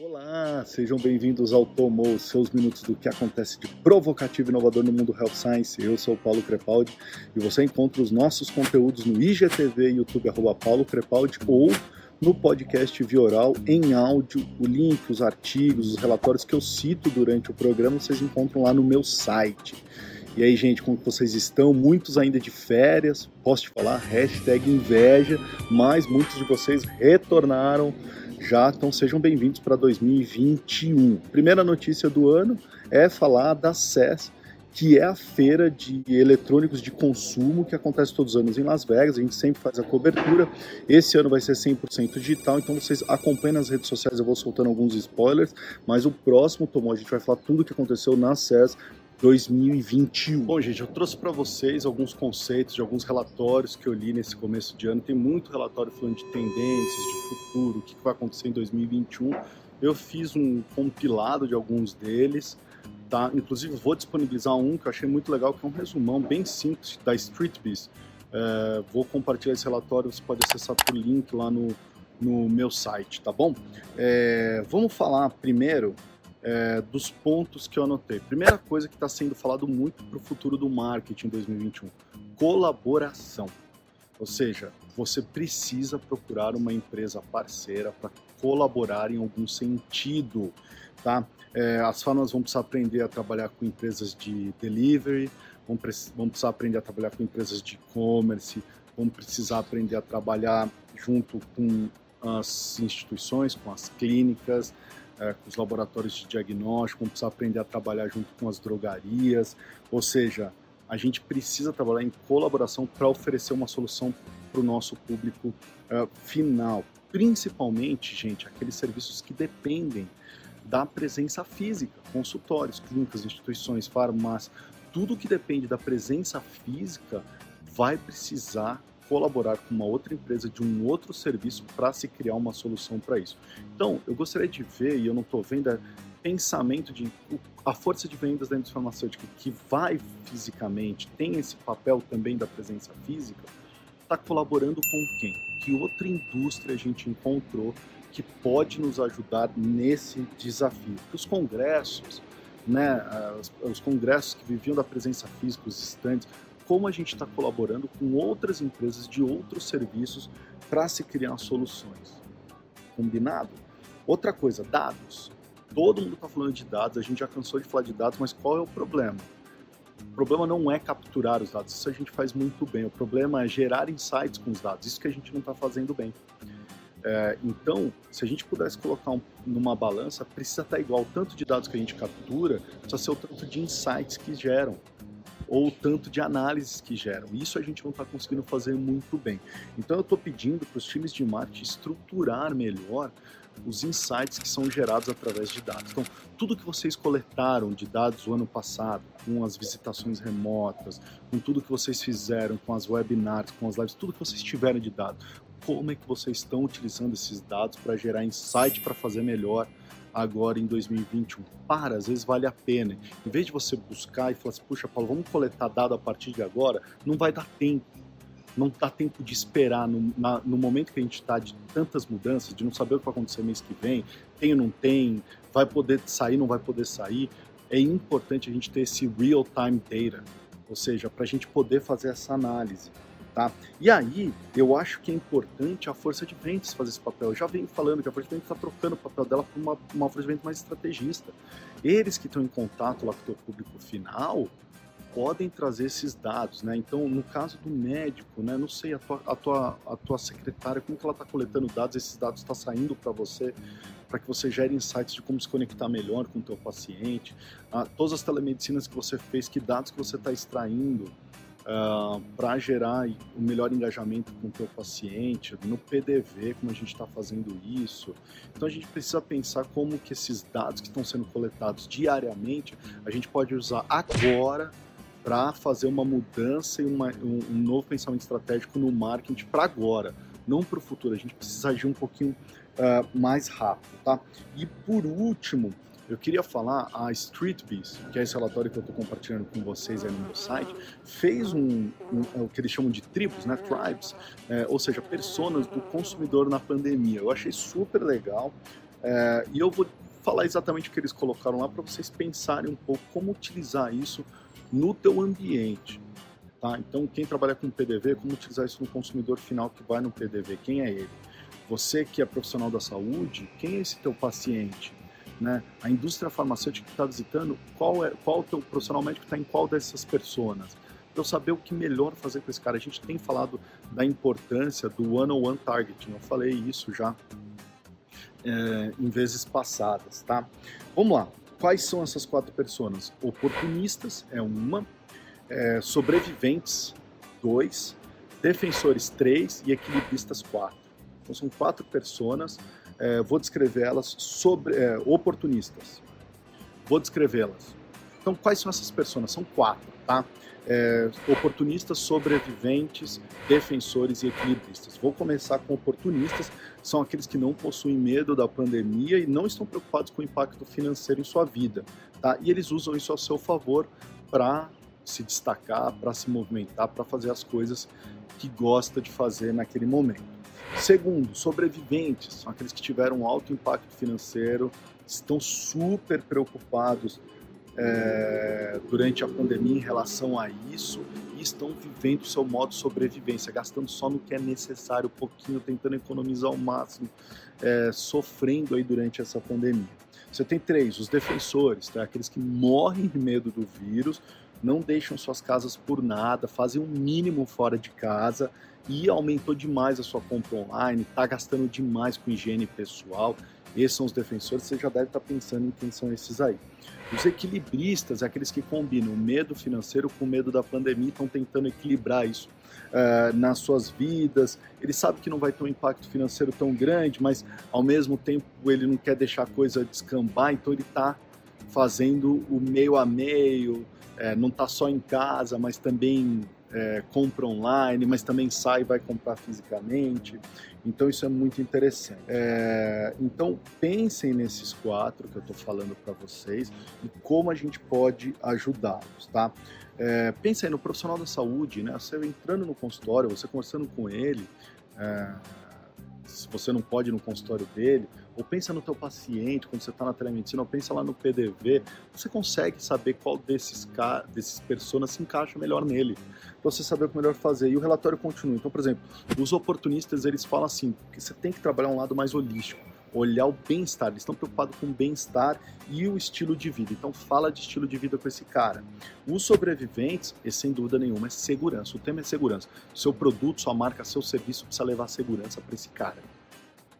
Olá, sejam bem-vindos ao Tomou, seus minutos do que acontece de provocativo e inovador no mundo Health Science. Eu sou o Paulo Crepaldi e você encontra os nossos conteúdos no IGTV, YouTube, arroba Paulo Crepaldi ou no podcast Vioral em áudio. O link, os artigos, os relatórios que eu cito durante o programa vocês encontram lá no meu site. E aí, gente, como vocês estão? Muitos ainda de férias, posso te falar, hashtag inveja, mas muitos de vocês retornaram já, então sejam bem-vindos para 2021. Primeira notícia do ano é falar da CES, que é a feira de eletrônicos de consumo que acontece todos os anos em Las Vegas. A gente sempre faz a cobertura. Esse ano vai ser 100% digital, então vocês acompanhem nas redes sociais. Eu vou soltando alguns spoilers, mas o próximo tomou. A gente vai falar tudo o que aconteceu na CES 2021. Bom, gente, eu trouxe para vocês alguns conceitos de alguns relatórios que eu li nesse começo de ano. Tem muito relatório falando de tendências, de futuro, o que vai acontecer em 2021. Eu fiz um compilado de alguns deles, tá? Inclusive vou disponibilizar um que eu achei muito legal, que é um resumão bem simples da StreetBiz. É, vou compartilhar esse relatório, você pode acessar por link lá no, no meu site, tá bom? É, vamos falar primeiro é, dos pontos que eu anotei. Primeira coisa que está sendo falado muito para o futuro do marketing em 2021: colaboração. Ou seja, você precisa procurar uma empresa parceira para colaborar em algum sentido. Tá? É, as farmas vão precisar aprender a trabalhar com empresas de delivery, vão, vão precisar aprender a trabalhar com empresas de e-commerce, vão precisar aprender a trabalhar junto com as instituições, com as clínicas, é, com os laboratórios de diagnóstico, vamos precisar aprender a trabalhar junto com as drogarias, ou seja, a gente precisa trabalhar em colaboração para oferecer uma solução para o nosso público uh, final. Principalmente, gente, aqueles serviços que dependem da presença física, consultórios, clínicas, instituições, farmácias, tudo que depende da presença física vai precisar colaborar com uma outra empresa de um outro serviço para se criar uma solução para isso. Então, eu gostaria de ver, e eu não estou vendo, é pensamento de a força de vendas da indústria farmacêutica que vai fisicamente, tem esse papel também da presença física, está colaborando com quem? Que outra indústria a gente encontrou que pode nos ajudar nesse desafio? Os congressos, né, os, os congressos que viviam da presença física, os estantes, como a gente está colaborando com outras empresas de outros serviços para se criar soluções. Combinado? Outra coisa, dados. Todo mundo está falando de dados, a gente já cansou de falar de dados, mas qual é o problema? O problema não é capturar os dados, isso a gente faz muito bem. O problema é gerar insights com os dados, isso que a gente não está fazendo bem. É, então, se a gente pudesse colocar um, numa balança, precisa estar tá igual o tanto de dados que a gente captura, precisa ser o tanto de insights que geram ou o tanto de análises que geram. Isso a gente não está conseguindo fazer muito bem. Então eu estou pedindo para os times de marketing estruturar melhor os insights que são gerados através de dados. Então, tudo que vocês coletaram de dados o ano passado, com as visitações remotas, com tudo que vocês fizeram, com as webinars, com as lives, tudo que vocês tiveram de dados, como é que vocês estão utilizando esses dados para gerar insight para fazer melhor agora em 2021. Para, às vezes vale a pena. Em vez de você buscar e falar assim, puxa, Paulo, vamos coletar dado a partir de agora, não vai dar tempo. Não dá tempo de esperar no, na, no momento que a gente está de tantas mudanças, de não saber o que vai acontecer mês que vem, tem ou não tem, vai poder sair, não vai poder sair. É importante a gente ter esse real-time data, ou seja, para a gente poder fazer essa análise. Tá? E aí, eu acho que é importante a força de vendas fazer esse papel. Eu já venho falando que a força de vendas está trocando o papel dela por uma, uma força de vendas mais estrategista. Eles que estão em contato lá com o público final podem trazer esses dados, né? Então, no caso do médico, né? Não sei, a tua, a tua, a tua secretária, como que ela está coletando dados, esses dados estão tá saindo para você, para que você gere insights de como se conectar melhor com o teu paciente, ah, todas as telemedicinas que você fez, que dados que você está extraindo, uh, ah, para gerar o melhor engajamento com o teu paciente, no PDV, como a gente está fazendo isso. Então a gente precisa pensar como que esses dados que estão sendo coletados diariamente, a gente pode usar agora para fazer uma mudança e uma, um, um, novo pensamento estratégico no marketing para agora, não para o futuro. A gente precisa agir um pouquinho uh, mais rápido, tá? E por último, eu queria falar, a StreetBiz, que é esse relatório que eu estou compartilhando com vocês aí no meu site, fez um, um é o que eles chamam de tribos, né, tribes, é, ou seja, personas do consumidor na pandemia. Eu achei super legal. É, e eu vou falar exatamente o que eles colocaram lá para vocês pensarem um pouco como utilizar isso no teu ambiente. Tá? Então, quem trabalha com PDV, como utilizar isso no consumidor final que vai no PDV? Quem é ele? Você que é profissional da saúde, quem é esse teu paciente? Né? A indústria farmacêutica que está visitando, qual é qual o teu profissional médico está em qual dessas pessoas? Para eu saber o que melhor fazer com esse cara. A gente tem falado da importância do one-on-one targeting. Eu falei isso já é, em vezes passadas, tá? Vamos lá. Quais são essas quatro pessoas? Oportunistas é uma, é, sobreviventes dois, defensores três e equilibristas quatro. Então são quatro pessoas. É, vou descrevê-las sobre é, oportunistas. Vou descrevê-las. Então quais são essas pessoas? São quatro, tá? É, oportunistas, sobreviventes, defensores e equilibristas. Vou começar com oportunistas, são aqueles que não possuem medo da pandemia e não estão preocupados com o impacto financeiro em sua vida, tá? E eles usam isso ao seu favor para se destacar, para se movimentar, para fazer as coisas que gosta de fazer naquele momento. Segundo, sobreviventes, são aqueles que tiveram alto impacto financeiro, estão super preocupados é, durante a pandemia em relação a isso e estão vivendo o seu modo de sobrevivência, gastando só no que é necessário, pouquinho, tentando economizar ao máximo, é, sofrendo aí durante essa pandemia. Você tem três, os defensores, tá? aqueles que morrem de medo do vírus, não deixam suas casas por nada, fazem o um mínimo fora de casa e aumentou demais a sua compra online, está gastando demais com higiene pessoal. Esses são os defensores, você já deve estar tá pensando em quem são esses aí. Os equilibristas, aqueles que combinam o medo financeiro com o medo da pandemia, estão tentando equilibrar isso uh, nas suas vidas. Ele sabe que não vai ter um impacto financeiro tão grande, mas ao mesmo tempo ele não quer deixar a coisa descambar, então ele está fazendo o meio a meio, é, não está só em casa, mas também é, compra online, mas também sai e vai comprar fisicamente. Então isso é muito interessante. É, então pensem nesses quatro que eu estou falando para vocês e como a gente pode ajudá-los, tá? É, pensa aí no profissional da saúde, né? Você entrando no consultório, você conversando com ele, é, se você não pode ir no consultório dele, ou pensa no teu paciente quando você está na telemedicina, ou pensa lá no PDV, você consegue saber qual desses, desses personas se encaixa melhor nele, para você saber o que melhor fazer. E o relatório continua. Então, por exemplo, os oportunistas, eles falam assim, que você tem que trabalhar um lado mais holístico, olhar o bem-estar, eles estão preocupados com o bem-estar e o estilo de vida. Então fala de estilo de vida com esse cara. Os sobreviventes, sem dúvida nenhuma, é segurança. O tema é segurança. Seu produto, sua marca, seu serviço precisa levar segurança para esse cara.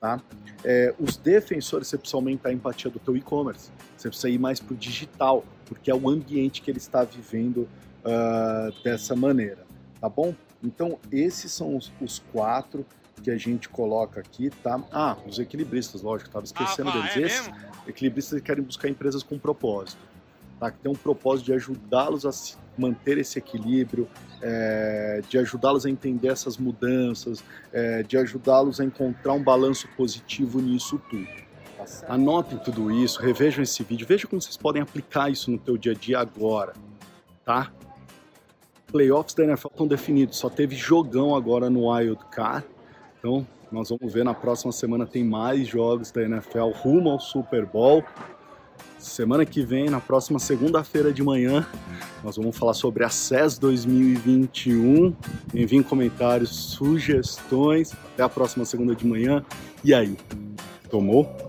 Tá? É, os defensores, você precisa aumentar a empatia do teu e-commerce. Você precisa ir mais para o digital, porque é o ambiente que ele está vivendo uh, dessa maneira. Tá bom? Então, esses são os, os, quatro que a gente coloca aqui, tá? Ah, os equilibristas, lógico, estava esquecendo ah, deles. É esses equilibristas querem buscar empresas com propósito, tá? Que tem um propósito de ajudá-los a manter esse equilíbrio, é, de ajudá-los a entender essas mudanças, é, de ajudá-los a encontrar um balanço positivo nisso tudo. Tá Anotem tudo isso, revejam esse vídeo, vejam como vocês podem aplicar isso no teu dia a dia agora, tá? Playoffs da NFL estão definidos, só teve jogão agora no Wild Card, então nós vamos ver na próxima semana tem mais jogos da NFL rumo ao Super Bowl. Semana que vem, na próxima segunda-feira de manhã, nós vamos falar sobre a CES 2021. Enviem comentários, sugestões. Até a próxima segunda de manhã. E aí, tomou?